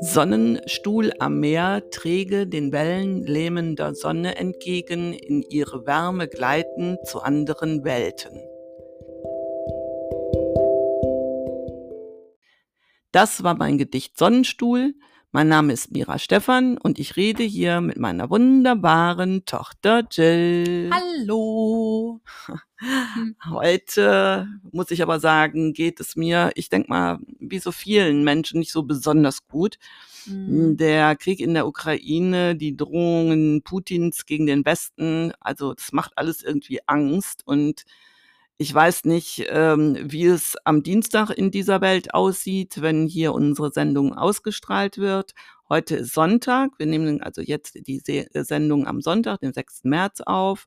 Sonnenstuhl am Meer, träge den Wellen lähmender Sonne entgegen, in ihre Wärme gleiten zu anderen Welten. Das war mein Gedicht Sonnenstuhl. Mein Name ist Mira Stephan und ich rede hier mit meiner wunderbaren Tochter Jill. Hallo. Heute muss ich aber sagen, geht es mir, ich denke mal, wie so vielen Menschen nicht so besonders gut. Mhm. Der Krieg in der Ukraine, die Drohungen Putins gegen den Westen, also das macht alles irgendwie Angst und ich weiß nicht, ähm, wie es am Dienstag in dieser Welt aussieht, wenn hier unsere Sendung ausgestrahlt wird. Heute ist Sonntag. Wir nehmen also jetzt die äh, Sendung am Sonntag, den 6. März auf.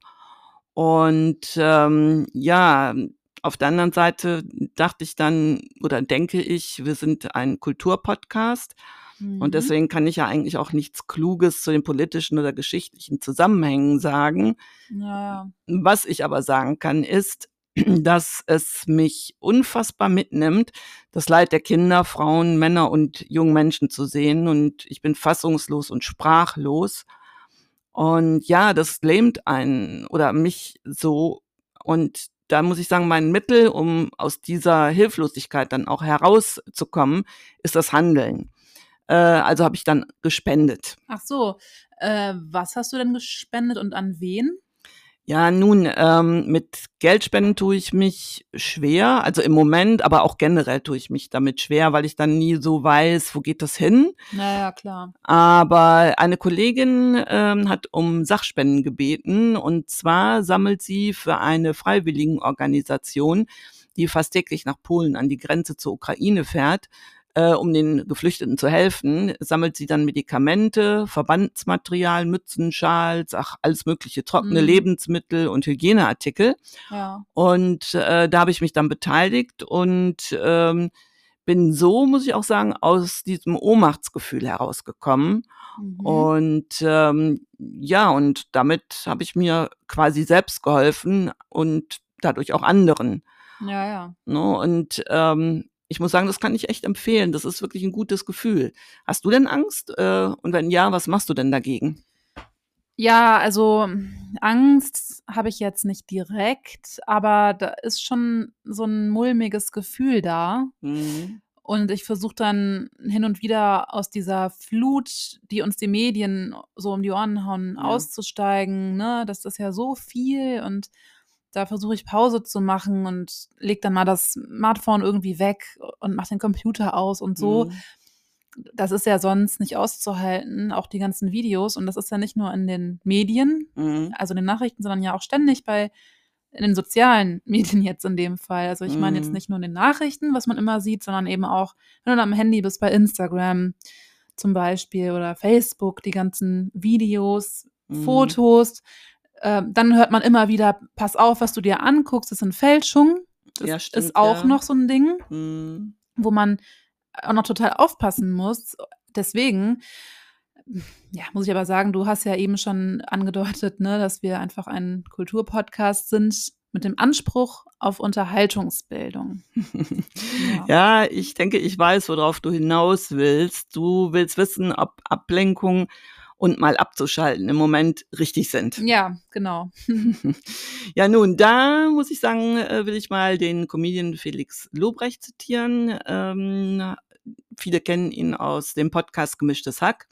Und ähm, ja, auf der anderen Seite dachte ich dann oder denke ich, wir sind ein Kulturpodcast. Und mhm. deswegen kann ich ja eigentlich auch nichts Kluges zu den politischen oder geschichtlichen Zusammenhängen sagen. Ja. Was ich aber sagen kann, ist, dass es mich unfassbar mitnimmt, das Leid der Kinder, Frauen, Männer und jungen Menschen zu sehen. Und ich bin fassungslos und sprachlos. Und ja, das lähmt einen oder mich so. Und da muss ich sagen, mein Mittel, um aus dieser Hilflosigkeit dann auch herauszukommen, ist das Handeln. Äh, also habe ich dann gespendet. Ach so, äh, was hast du denn gespendet und an wen? Ja, nun, ähm, mit Geldspenden tue ich mich schwer, also im Moment, aber auch generell tue ich mich damit schwer, weil ich dann nie so weiß, wo geht das hin. Naja, klar. Aber eine Kollegin ähm, hat um Sachspenden gebeten und zwar sammelt sie für eine Freiwilligenorganisation, die fast täglich nach Polen an die Grenze zur Ukraine fährt, äh, um den Geflüchteten zu helfen, sammelt sie dann Medikamente, Verbandsmaterial, Mützen, Schals, ach, alles mögliche, trockene mhm. Lebensmittel und Hygieneartikel. Ja. Und äh, da habe ich mich dann beteiligt und ähm, bin so, muss ich auch sagen, aus diesem Ohnmachtsgefühl herausgekommen. Mhm. Und ähm, ja, und damit habe ich mir quasi selbst geholfen und dadurch auch anderen. Ja, ja. No, ne, und ähm, ich muss sagen, das kann ich echt empfehlen. Das ist wirklich ein gutes Gefühl. Hast du denn Angst? Äh, und wenn ja, was machst du denn dagegen? Ja, also Angst habe ich jetzt nicht direkt, aber da ist schon so ein mulmiges Gefühl da. Mhm. Und ich versuche dann hin und wieder aus dieser Flut, die uns die Medien so um die Ohren hauen, ja. auszusteigen. Ne? Das ist ja so viel und da versuche ich Pause zu machen und leg dann mal das Smartphone irgendwie weg und mach den Computer aus und so. Mhm. Das ist ja sonst nicht auszuhalten, auch die ganzen Videos. Und das ist ja nicht nur in den Medien, mhm. also in den Nachrichten, sondern ja auch ständig bei in den sozialen Medien jetzt in dem Fall. Also ich meine jetzt mhm. nicht nur in den Nachrichten, was man immer sieht, sondern eben auch, wenn du am Handy bist, bei Instagram zum Beispiel oder Facebook, die ganzen Videos, mhm. Fotos äh, dann hört man immer wieder, pass auf, was du dir anguckst, das sind Fälschungen. Das ja, stimmt, ist auch ja. noch so ein Ding, mhm. wo man auch noch total aufpassen muss. Deswegen, ja, muss ich aber sagen, du hast ja eben schon angedeutet, ne, dass wir einfach ein Kulturpodcast sind mit dem Anspruch auf Unterhaltungsbildung. ja. ja, ich denke, ich weiß, worauf du hinaus willst. Du willst wissen, ob Ablenkung und mal abzuschalten im Moment richtig sind. Ja, genau. ja, nun, da muss ich sagen, äh, will ich mal den Comedian Felix Lobrecht zitieren. Ähm, viele kennen ihn aus dem Podcast Gemischtes Hack,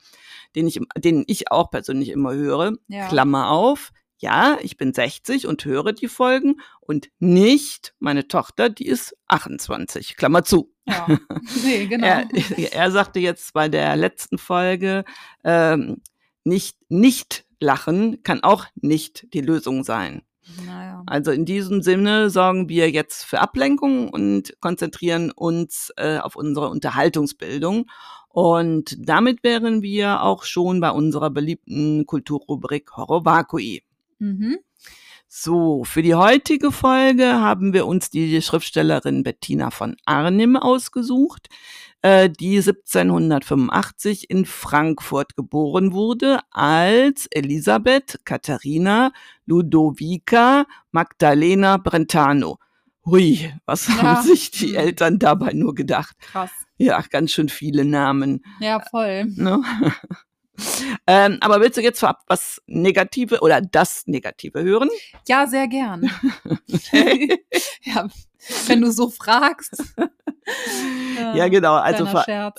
den ich, den ich auch persönlich immer höre. Ja. Klammer auf. Ja, ich bin 60 und höre die Folgen und nicht meine Tochter, die ist 28. Klammer zu. Ja, nee, genau. er, er sagte jetzt bei der letzten Folge, ähm, nicht nicht lachen kann auch nicht die Lösung sein. Naja. Also in diesem Sinne sorgen wir jetzt für Ablenkung und konzentrieren uns äh, auf unsere Unterhaltungsbildung. Und damit wären wir auch schon bei unserer beliebten Kulturrubrik Horovakui. Mhm. So, für die heutige Folge haben wir uns die Schriftstellerin Bettina von Arnim ausgesucht. Äh, die 1785 in Frankfurt geboren wurde als Elisabeth Katharina Ludovica Magdalena Brentano. Hui, was ja. haben sich die Eltern dabei nur gedacht? Krass. Ja, ganz schön viele Namen. Ja, voll. Ne? Ähm, aber willst du jetzt vorab was Negative oder das Negative hören? Ja, sehr gern. ja, wenn du so fragst. ja, genau. Also, vor, ja,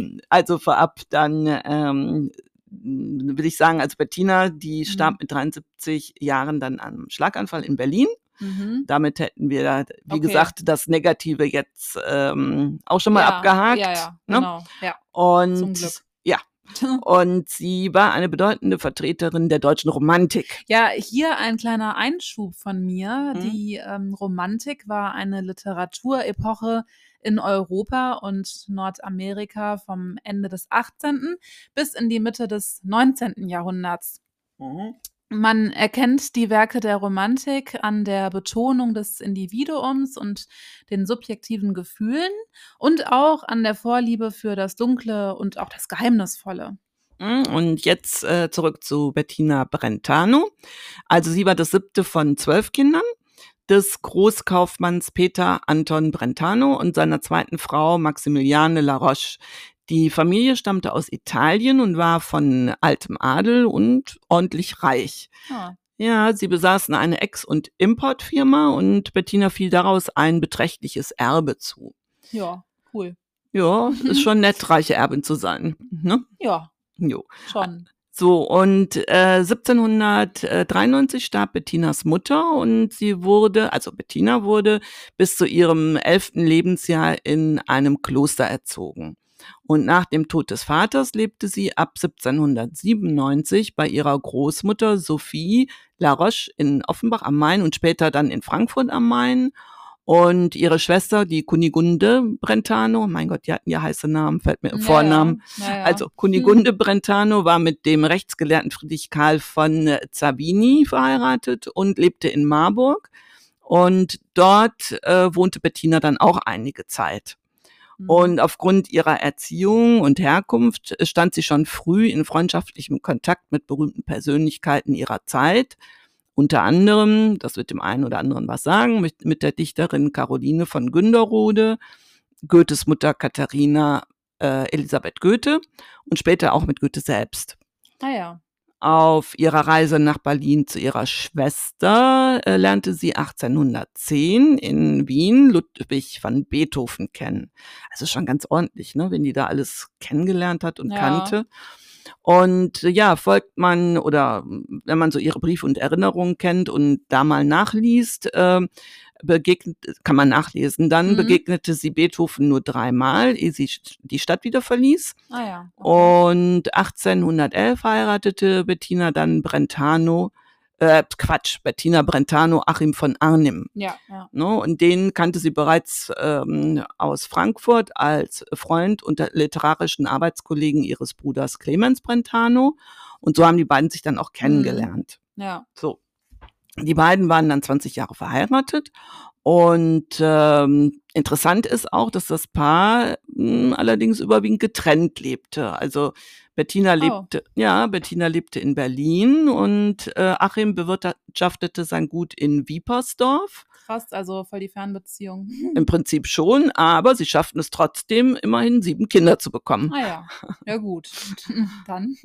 also vorab dann ähm, will ich sagen, also Bettina, die starb mhm. mit 73 Jahren dann am Schlaganfall in Berlin. Mhm. Damit hätten wir, wie okay. gesagt, das Negative jetzt ähm, auch schon mal ja, abgehakt. Ja, ja, ne? genau. Ja. Und ja. Und sie war eine bedeutende Vertreterin der deutschen Romantik. Ja, hier ein kleiner Einschub von mir. Mhm. Die ähm, Romantik war eine Literaturepoche in Europa und Nordamerika vom Ende des 18. bis in die Mitte des 19. Jahrhunderts. Mhm. Man erkennt die Werke der Romantik an der Betonung des Individuums und den subjektiven Gefühlen und auch an der Vorliebe für das Dunkle und auch das Geheimnisvolle. Mhm, und jetzt äh, zurück zu Bettina Brentano. Also sie war das siebte von zwölf Kindern des Großkaufmanns Peter Anton Brentano und seiner zweiten Frau Maximiliane Laroche. Die Familie stammte aus Italien und war von altem Adel und ordentlich reich. Ah. Ja, sie besaßen eine Ex- und Importfirma und Bettina fiel daraus ein beträchtliches Erbe zu. Ja, cool. Ja, ist schon nett, reiche Erbin zu sein. Ne? Ja. Jo. Schon. So, und äh, 1793 starb Bettinas Mutter und sie wurde, also Bettina wurde bis zu ihrem elften Lebensjahr in einem Kloster erzogen. Und nach dem Tod des Vaters lebte sie ab 1797 bei ihrer Großmutter Sophie Laroche in Offenbach am Main und später dann in Frankfurt am Main. Und ihre Schwester, die Kunigunde Brentano, mein Gott, die hatten ja heiße Namen, fällt mir im naja, Vornamen. Naja. Also Kunigunde hm. Brentano war mit dem rechtsgelehrten Friedrich Karl von Zabini verheiratet und lebte in Marburg. Und dort äh, wohnte Bettina dann auch einige Zeit. Mhm. Und aufgrund ihrer Erziehung und Herkunft stand sie schon früh in freundschaftlichem Kontakt mit berühmten Persönlichkeiten ihrer Zeit. Unter anderem, das wird dem einen oder anderen was sagen, mit, mit der Dichterin Caroline von Günderrode, Goethes Mutter Katharina äh, Elisabeth Goethe und später auch mit Goethe selbst. Ah ja. Auf ihrer Reise nach Berlin zu ihrer Schwester äh, lernte sie 1810 in Wien Ludwig van Beethoven kennen. Also schon ganz ordentlich, ne, wenn die da alles kennengelernt hat und ja. kannte. Und ja, folgt man oder wenn man so ihre Briefe und Erinnerungen kennt und da mal nachliest, äh, begegnet, kann man nachlesen. Dann mhm. begegnete sie Beethoven nur dreimal, ehe sie die Stadt wieder verließ. Ah ja, okay. Und 1811 heiratete Bettina dann Brentano, äh, Quatsch, Bettina Brentano Achim von Arnim. Ja, ja. Ne, und den kannte sie bereits ähm, aus Frankfurt als Freund und literarischen Arbeitskollegen ihres Bruders Clemens Brentano. Und so haben die beiden sich dann auch kennengelernt. Mhm. Ja. So. Die beiden waren dann 20 Jahre verheiratet und ähm, interessant ist auch, dass das Paar mh, hm, allerdings überwiegend getrennt lebte. Also Bettina oh. lebte, ja, Bettina lebte in Berlin und äh, Achim bewirtschaftete sein Gut in Wiepersdorf. Krass, also voll die Fernbeziehung. Im Prinzip schon, aber sie schafften es trotzdem, immerhin sieben Kinder zu bekommen. Ah ja, ja gut. Dann.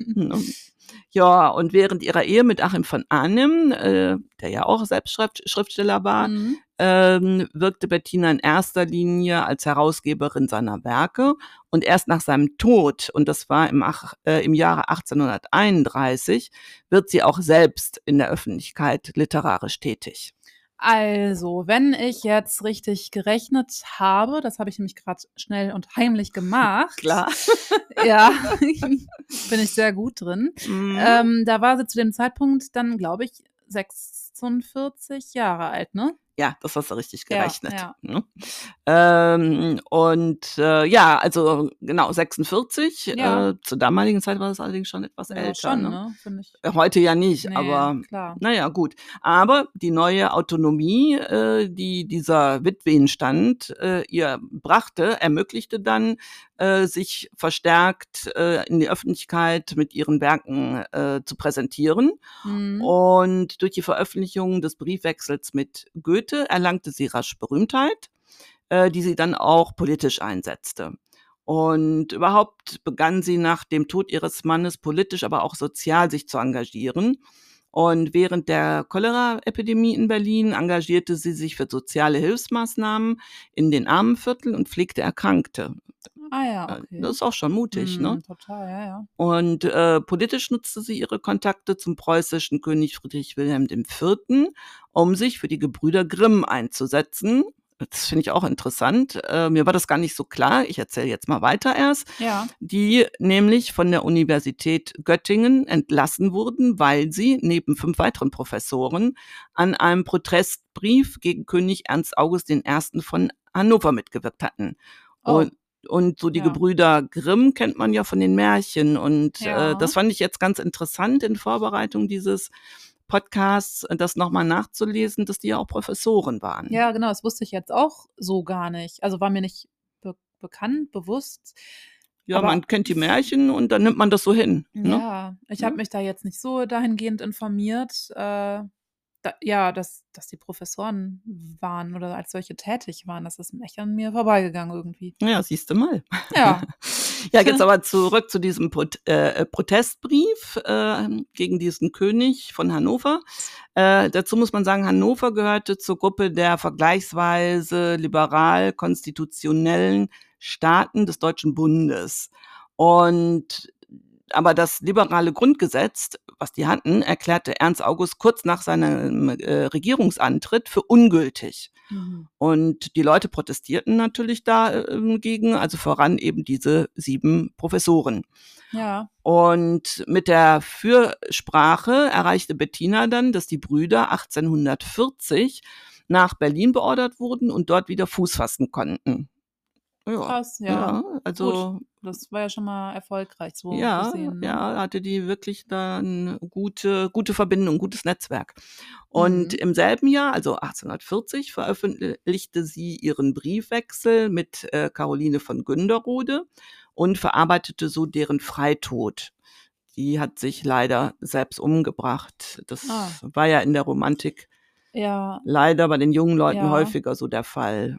Ja, und während ihrer Ehe mit Achim von Arnim, äh, der ja auch selbst Schriftsteller war, mhm. Ähm, wirkte Bettina in erster Linie als Herausgeberin seiner Werke. Und erst nach seinem Tod, und das war im, äh, im Jahre 1831, wird sie auch selbst in der Öffentlichkeit literarisch tätig. Also, wenn ich jetzt richtig gerechnet habe, das habe ich nämlich gerade schnell und heimlich gemacht. Klar. ja, bin ich sehr gut drin. Mhm. Ähm, da war sie zu dem Zeitpunkt dann, glaube ich, 46 Jahre alt, ne? Ja, das hast du richtig gerechnet. Ja, ja. Ne? Ähm, und äh, ja, also genau, 46. Ja. Äh, zur damaligen Zeit war das allerdings schon etwas älter. Schon, ne? ne? Äh, heute ja nicht, nee, aber klar. naja, gut. Aber die neue Autonomie, äh, die dieser Witwenstand äh, ihr brachte, ermöglichte dann, äh, sich verstärkt in die Öffentlichkeit mit ihren Werken zu präsentieren. Mhm. Und durch die Veröffentlichung des Briefwechsels mit Goethe erlangte sie rasch Berühmtheit, äh, die sie dann auch politisch einsetzte. Und überhaupt begann sie nach dem Tod ihres Mannes politisch, aber auch sozial sich zu engagieren. Und während der Cholera-Epidemie in Berlin engagierte sie sich für soziale Hilfsmaßnahmen in den Armenvierteln und pflegte Erkrankte. Ah ja, Äh, okay. Das ist auch schon mutig, Mhm, ne? Total, ja, ja. Und äh, politisch nutzte sie ihre Kontakte zum preußischen König Friedrich Wilhelm IV., um sich für die Gebrüder Grimm einzusetzen. Das finde ich auch interessant. Äh, mir war das gar nicht so klar. Ich erzähle jetzt mal weiter erst. Ja. Die nämlich von der Universität Göttingen entlassen wurden, weil sie neben fünf weiteren Professoren an einem Protestbrief gegen König Ernst August I. von Hannover mitgewirkt hatten. Oh. Und und so die Ja. Gebrüder Grimm kennt man ja von den Märchen. Und Ja. äh, das fand ich jetzt ganz interessant in Vorbereitung dieses Podcasts, äh, das nochmal nachzulesen, dass die ja auch Professoren waren. Ja, genau, das wusste ich jetzt auch so gar nicht. Also war mir nicht be bekannt, bewusst. Ja, aber- man kennt die Märchen und dann nimmt man das so hin. Ne? Ja, ich habe Ja. mich da jetzt nicht so dahingehend informiert. Äh, da, ja, dass, dass die Professoren waren oder als solche tätig waren. Das ist echt an mir vorbeigegangen irgendwie. Ja, siehst du mal. Ja. Ja, jetzt aber zurück zu diesem Prot äh, Protestbrief äh, gegen diesen König von Hannover. Äh, dazu muss man sagen, Hannover gehörte zur Gruppe der vergleichsweise liberal-konstitutionellen Staaten des Deutschen Bundes. Und aber das liberale Grundgesetz, was die hatten, erklärte Ernst August kurz nach seinem äh, Regierungsantritt für ungültig. Mhm. Und die Leute protestierten natürlich dagegen, also voran eben diese sieben Professoren. Ja. Und mit der Fürsprache erreichte Bettina dann, dass die Brüder 1840 nach Berlin beordert wurden und dort wieder Fuß fassen konnten. Ja, Krass, ja. ja also Das war ja schon mal erfolgreich so ja, gesehen. Ne? ja, hatte die wirklich dann gute, gute Verbindung, gutes Netzwerk. Und Mhm. im selben Jahr, also 1840, veröffentlichte sie ihren Briefwechsel mit äh, Caroline von Günderrode und verarbeitete so deren Freitod. Die hat sich leider selbst umgebracht. Das Ah. war ja in der Romantik Ja, leider bei den jungen Leuten Ja. häufiger so der Fall.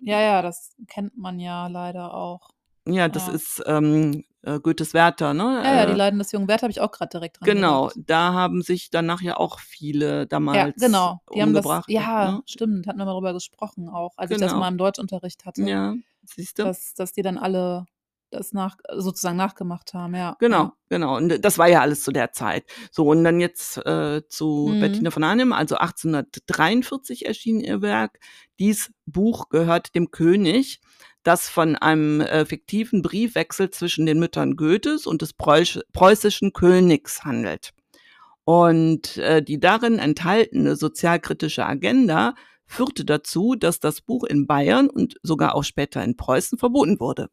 ja, ja, das kennt man ja leider auch. Ja, das Ja. ist ähm, äh, Goethes Werther, ne? Ja, ja, Äh, die Leiden des jungen Wert habe ich auch gerade direkt dran Genau, gedacht. da haben sich danach ja auch viele damals Ja, genau. Die haben das, umgebracht. ja, ne? stimmt, hatten wir mal darüber gesprochen auch, als ich das Genau. mal im Deutschunterricht hatte, Ja, siehst du? dass, dass die dann alle das nach, sozusagen nachgemacht haben, ja. Genau, genau. Und das war ja alles zu der Zeit. So, und dann jetzt äh, zu Mhm. Bettina von Arnim, also 1843 erschien ihr Werk. Dies Buch gehört dem König, das von einem äh, fiktiven Briefwechsel zwischen den Müttern Goethes und des Preuß preußischen Königs handelt. Und äh, die darin enthaltene sozialkritische Agenda führte dazu, dass das Buch in Bayern und sogar auch später in Preußen verboten wurde.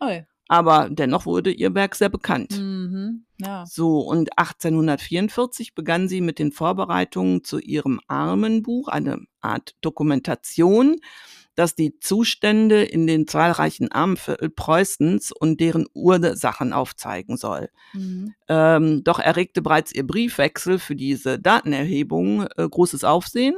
Ja. Oi. Aber dennoch wurde ihr Werk sehr bekannt. Mhm. Ja. So, und 1844 begann sie mit den Vorbereitungen zu ihrem Armenbuch, eine Art Dokumentation, das die Zustände in den zahlreichen Armenviertel Preußens und deren Ursachen aufzeigen soll. Mhm. Ähm, doch erregte bereits ihr Briefwechsel für diese Datenerhebung äh, großes Aufsehen,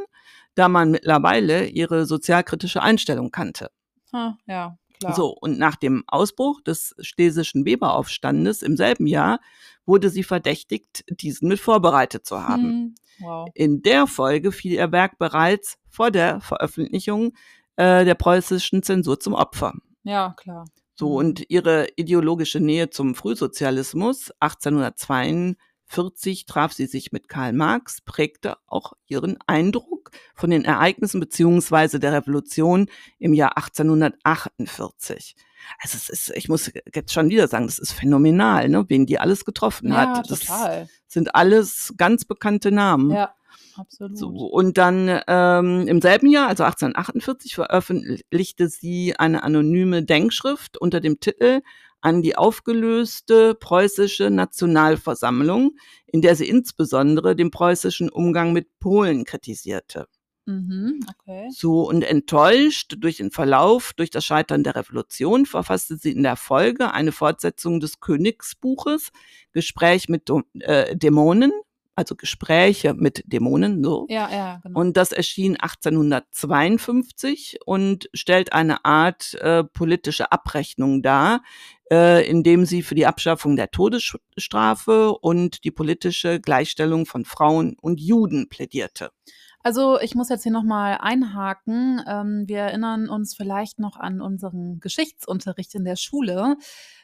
da man mittlerweile ihre sozialkritische Einstellung kannte. Ha, ja, klar. So, und nach dem Ausbruch des Stesischen Weberaufstandes im selben Jahr wurde sie verdächtigt, diesen mit vorbereitet zu haben. Hm. Wow. In der Folge fiel ihr Werk bereits vor der Veröffentlichung äh, der preußischen Zensur zum Opfer. Ja, klar. So, Mhm. und ihre ideologische Nähe zum Frühsozialismus 1842 traf sie sich mit Karl Marx, prägte auch ihren Eindruck von den Ereignissen beziehungsweise der Revolution im Jahr 1848. Also es ist, ich muss jetzt schon wieder sagen, das ist phänomenal, ne, wen die alles getroffen Ja, hat. Das total. sind alles ganz bekannte Namen. Ja, absolut. So, und dann ähm, im selben Jahr, also 1848, veröffentlichte sie eine anonyme Denkschrift unter dem Titel an die aufgelöste preußische Nationalversammlung, in der sie insbesondere den preußischen Umgang mit Polen kritisierte. Mhm, okay. So und enttäuscht durch den Verlauf, durch das Scheitern der Revolution, verfasste sie in der Folge eine Fortsetzung des Königsbuches Gespräch mit äh, Dämonen, also Gespräche mit Dämonen, so. Ja, ja, genau. Und das erschien 1852 und stellt eine Art äh, politische Abrechnung dar, äh, indem sie für die Abschaffung der Todesstrafe und die politische Gleichstellung von Frauen und Juden plädierte. Also ich muss jetzt hier nochmal einhaken. Ähm, wir erinnern uns vielleicht noch an unseren Geschichtsunterricht in der Schule.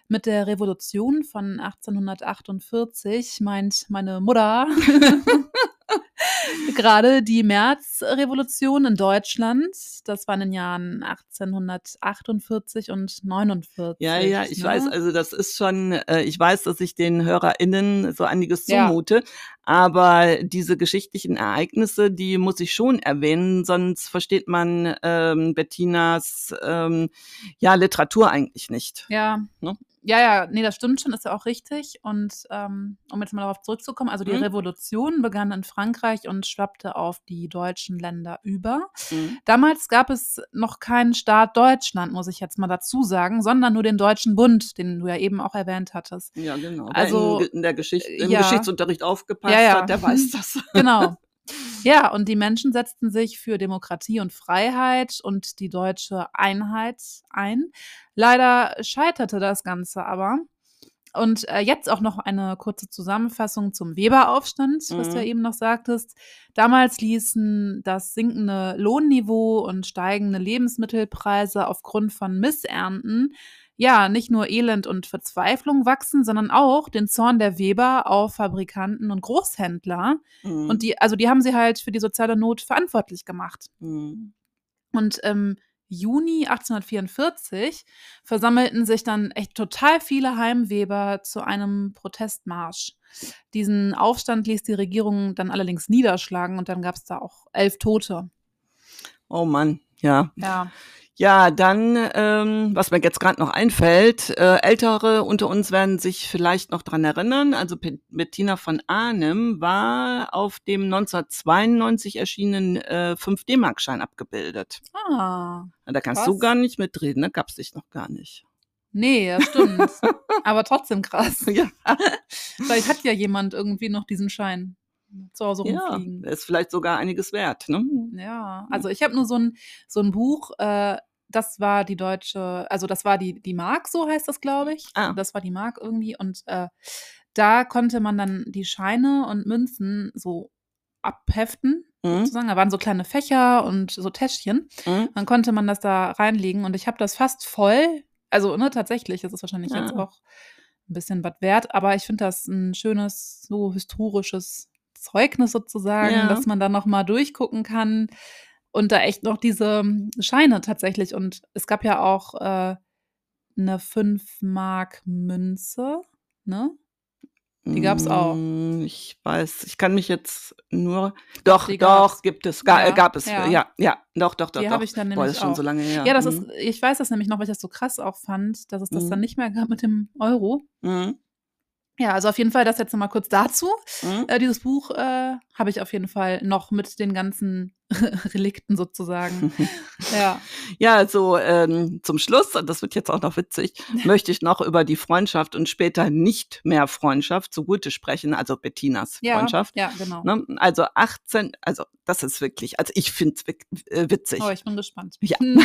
Mit der Revolution von 1848 meint meine Mutter gerade die Märzrevolution in Deutschland. Das war in den Jahren 1848 und 49. Ja, ja, ich ne? weiß, also das ist schon, äh, ich weiß, dass ich den HörerInnen so einiges zumute, ja. aber diese geschichtlichen Ereignisse, die muss ich schon erwähnen, sonst versteht man ähm, Bettinas ähm, ja, Literatur eigentlich nicht. Ja. Ne? Ja, ja, nee, das stimmt schon, ist ja auch richtig. Und ähm, um jetzt mal darauf zurückzukommen, also die mhm. Revolution begann in Frankreich und schwappte auf die deutschen Länder über. Mhm. Damals gab es noch keinen Staat Deutschland, muss ich jetzt mal dazu sagen, sondern nur den Deutschen Bund, den du ja eben auch erwähnt hattest. Ja, genau. Also in, in der Geschichte, im ja. Geschichtsunterricht aufgepasst ja, ja. hat, der weiß das. Genau. Ja, und die Menschen setzten sich für Demokratie und Freiheit und die deutsche Einheit ein. Leider scheiterte das Ganze aber. Und äh, jetzt auch noch eine kurze Zusammenfassung zum Weberaufstand, was mhm. du ja eben noch sagtest. Damals ließen das sinkende Lohnniveau und steigende Lebensmittelpreise aufgrund von Missernten ja, nicht nur Elend und Verzweiflung wachsen, sondern auch den Zorn der Weber auf Fabrikanten und Großhändler. Mhm. Und die, also die haben sie halt für die soziale Not verantwortlich gemacht. Mhm. Und im Juni 1844 versammelten sich dann echt total viele Heimweber zu einem Protestmarsch. Diesen Aufstand ließ die Regierung dann allerdings niederschlagen und dann gab es da auch elf Tote. Oh Mann, ja. Ja. Ja, dann, ähm, was mir jetzt gerade noch einfällt, äh, Ältere unter uns werden sich vielleicht noch dran erinnern. Also Bettina von Arnim war auf dem 1992 erschienenen äh, 5D-Markschein abgebildet. Ah. Da kannst krass. du gar nicht mitreden, ne? Gab's dich noch gar nicht. Nee, das stimmt. Aber trotzdem krass. Ja. Vielleicht hat ja jemand irgendwie noch diesen Schein zu Hause rumfliegen. Ja, ist vielleicht sogar einiges wert, ne? Ja, also ich habe nur so ein, so ein Buch, äh, das war die deutsche, also das war die, die Mark, so heißt das, glaube ich. Ah. Das war die Mark irgendwie. Und äh, da konnte man dann die Scheine und Münzen so abheften, mhm. sozusagen. Da waren so kleine Fächer und so Täschchen. Mhm. Dann konnte man das da reinlegen und ich habe das fast voll. Also, ne, tatsächlich, das ist wahrscheinlich ja. jetzt ah. auch ein bisschen was wert, aber ich finde das ein schönes, so historisches Zeugnis sozusagen, ja. dass man da nochmal durchgucken kann und da echt noch diese hm, Scheine tatsächlich. Und es gab ja auch äh, eine 5-Mark-Münze, ne? Die gab es auch. Mm, ich weiß, ich kann mich jetzt nur. Doch, doch, gibt es. Ga, ja, gab es. Ja. ja, ja, doch, doch, doch. Die habe ich dann nämlich Boah, das ist schon auch. so lange her. Ja, das mhm. ist, ich weiß das nämlich noch, weil ich das so krass auch fand, dass es das mhm. dann nicht mehr gab mit dem Euro. Mhm. Ja, also auf jeden Fall das jetzt nochmal kurz dazu. Äh, dieses Buch äh, habe ich auf jeden Fall noch mit den ganzen Relikten sozusagen. ja. Ja, also ähm, zum Schluss, und das wird jetzt auch noch witzig, möchte ich noch über die Freundschaft und später nicht mehr Freundschaft zugute sprechen, also Bettinas ja, Freundschaft. Ja, genau. Ne? Also 18, also das ist wirklich, also ich finde es äh, witzig. Oh, ich bin gespannt. Ja. Hm.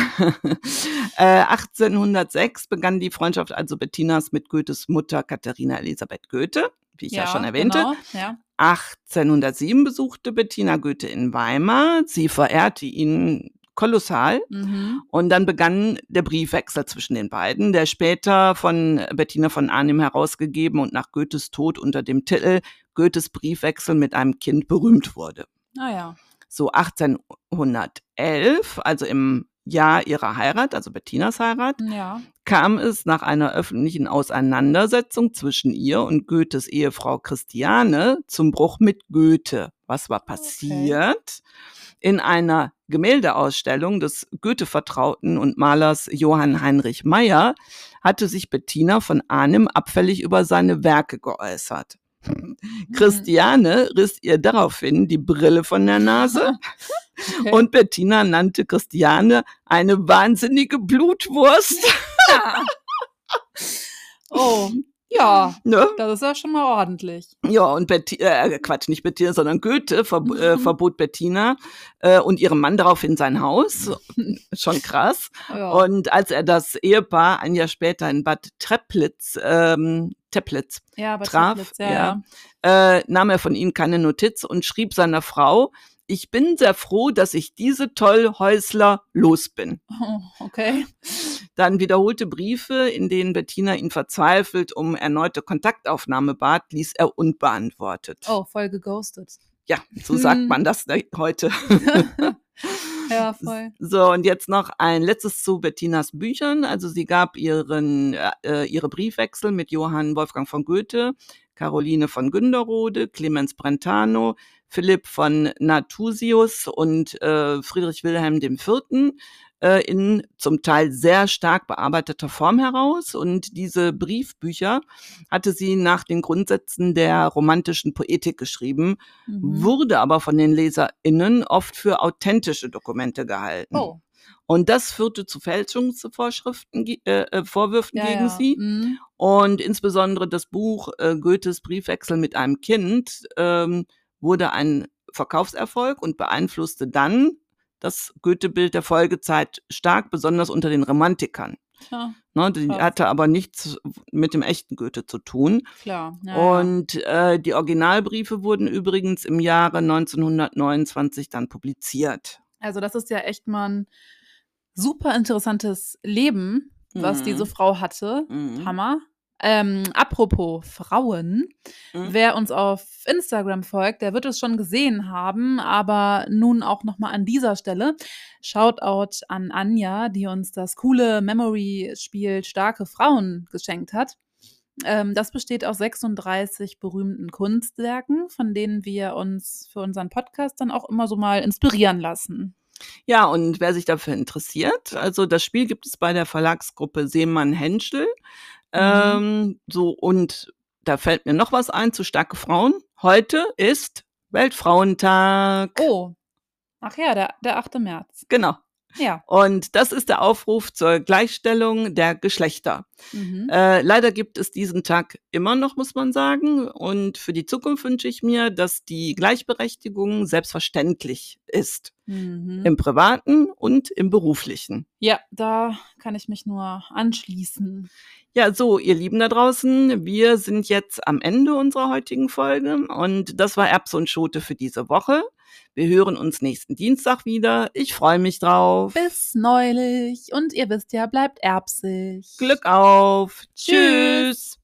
äh, 1806 begann die Freundschaft also Bettinas mit Goethes Mutter Katharina Elisabeth Goethe wie ich ja, ja schon erwähnte. Genau, ja. 1807 besuchte Bettina Goethe in Weimar. Sie verehrte ihn kolossal. Mhm. Und dann begann der Briefwechsel zwischen den beiden, der später von Bettina von Arnim herausgegeben und nach Goethes Tod unter dem Titel Goethes Briefwechsel mit einem Kind berühmt wurde. Ah ja. So 1811, also im Jahr ihrer Heirat, also Bettinas Heirat, ja. Kam es nach einer öffentlichen Auseinandersetzung zwischen ihr und Goethes Ehefrau Christiane zum Bruch mit Goethe. Was war passiert? Okay. In einer Gemäldeausstellung des Goethe-Vertrauten und Malers Johann Heinrich Meyer hatte sich Bettina von Arnim abfällig über seine Werke geäußert. Mhm. Christiane riss ihr daraufhin die Brille von der Nase okay. und Bettina nannte Christiane eine wahnsinnige Blutwurst. oh. Ja, ne? das ist ja schon mal ordentlich. Ja, und Bettina, äh, Quatsch, nicht Bettina, sondern Goethe verb äh, verbot Bettina äh, und ihrem Mann daraufhin sein Haus. schon krass. Ja. Und als er das Ehepaar ein Jahr später in Bad Treplitz, ähm, Teplitz ja, traf, Teplitz, ja, ja. Äh, nahm er von ihnen keine Notiz und schrieb seiner Frau, ich bin sehr froh, dass ich diese Tollhäusler los bin. Oh, okay. Dann wiederholte Briefe, in denen Bettina ihn verzweifelt um erneute Kontaktaufnahme bat, ließ er unbeantwortet. Oh, voll geghostet. Ja, so sagt hm. man das heute. ja, voll. So, und jetzt noch ein letztes zu Bettinas Büchern. Also sie gab ihren, äh, ihre Briefwechsel mit Johann Wolfgang von Goethe, Caroline von Günderode, Clemens Brentano, Philipp von Natusius und äh, Friedrich Wilhelm IV. Äh, in zum Teil sehr stark bearbeiteter Form heraus. Und diese Briefbücher hatte sie nach den Grundsätzen der romantischen Poetik geschrieben, mhm. wurde aber von den LeserInnen oft für authentische Dokumente gehalten. Oh. Und das führte zu Fälschungsvorschriften, äh, äh, Vorwürfen ja, gegen ja. sie. Mhm. Und insbesondere das Buch äh, Goethes Briefwechsel mit einem Kind ähm, wurde ein Verkaufserfolg und beeinflusste dann das Goethe-Bild der Folgezeit stark, besonders unter den Romantikern. Ja, ne, die hatte aber nichts mit dem echten Goethe zu tun. Klar. Ja, und äh, die Originalbriefe wurden übrigens im Jahre 1929 dann publiziert. Also das ist ja echt mal ein super interessantes Leben, was mhm. diese Frau hatte. Mhm. Hammer. Ähm, apropos Frauen, mhm. wer uns auf Instagram folgt, der wird es schon gesehen haben, aber nun auch nochmal an dieser Stelle. Shoutout an Anja, die uns das coole Memory-Spiel Starke Frauen geschenkt hat. Ähm, das besteht aus 36 berühmten Kunstwerken, von denen wir uns für unseren Podcast dann auch immer so mal inspirieren lassen. Ja, und wer sich dafür interessiert, also das Spiel gibt es bei der Verlagsgruppe Seemann Henschel. Mhm. Ähm, so, und da fällt mir noch was ein zu starke Frauen. Heute ist Weltfrauentag. Oh. Ach ja, der, der 8. März. Genau. Ja. Und das ist der Aufruf zur Gleichstellung der Geschlechter. Mhm. Äh, leider gibt es diesen Tag immer noch, muss man sagen. Und für die Zukunft wünsche ich mir, dass die Gleichberechtigung selbstverständlich ist. Mhm. Im privaten und im beruflichen. Ja, da kann ich mich nur anschließen. Ja, so, ihr Lieben da draußen, wir sind jetzt am Ende unserer heutigen Folge und das war Erbse und Schote für diese Woche. Wir hören uns nächsten Dienstag wieder. Ich freue mich drauf. Bis neulich und ihr wisst ja, bleibt erbsig. Glück auf. Tschüss. Tschüss.